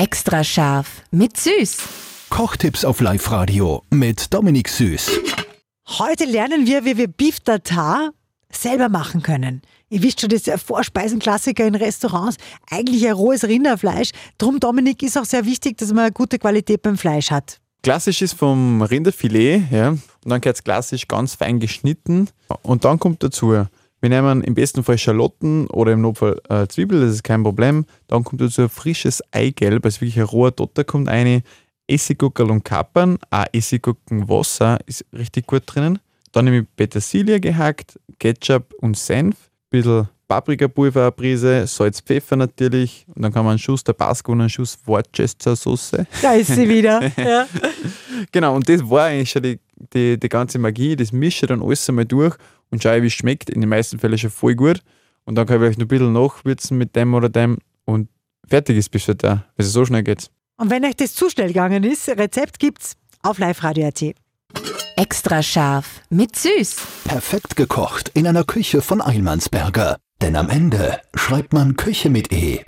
Extra scharf mit Süß. Kochtipps auf Live-Radio mit Dominik Süß. Heute lernen wir, wie wir Beef Tartar selber machen können. Ihr wisst schon, das ist ja Vorspeisenklassiker in Restaurants. Eigentlich ein rohes Rinderfleisch. Drum, Dominik, ist auch sehr wichtig, dass man eine gute Qualität beim Fleisch hat. Klassisch ist vom Rinderfilet, ja, und dann wird es klassisch ganz fein geschnitten. Und dann kommt dazu, wir nehmen im besten Fall Schalotten oder im Notfall äh, Zwiebel, das ist kein Problem. Dann kommt dazu ein frisches Eigelb, also wirklich ein roher Dotter kommt eine, Essiggurkel und Kapern, auch Essiggurkenwasser ist richtig gut drinnen. Dann nehme ich Petersilie gehackt, Ketchup und Senf, ein bisschen Paprikapulver, eine Prise, Salz, Pfeffer natürlich und dann kann man einen Schuss Tabasco und einen Schuss Worcester Soße. Da ist sie wieder. ja. Genau, und das war eigentlich schon die, die, die ganze Magie. Das mische dann alles einmal durch und schaue, wie es schmeckt. In den meisten Fällen schon voll gut. Und dann kann ich vielleicht noch ein bisschen nachwürzen mit dem oder dem und fertig ist bis da. Also so schnell geht's. Und wenn euch das zu schnell gegangen ist, Rezept gibt's auf liveradio.at. Extra scharf mit Süß. Perfekt gekocht in einer Küche von Eilmannsberger. Denn am Ende schreibt man Küche mit E.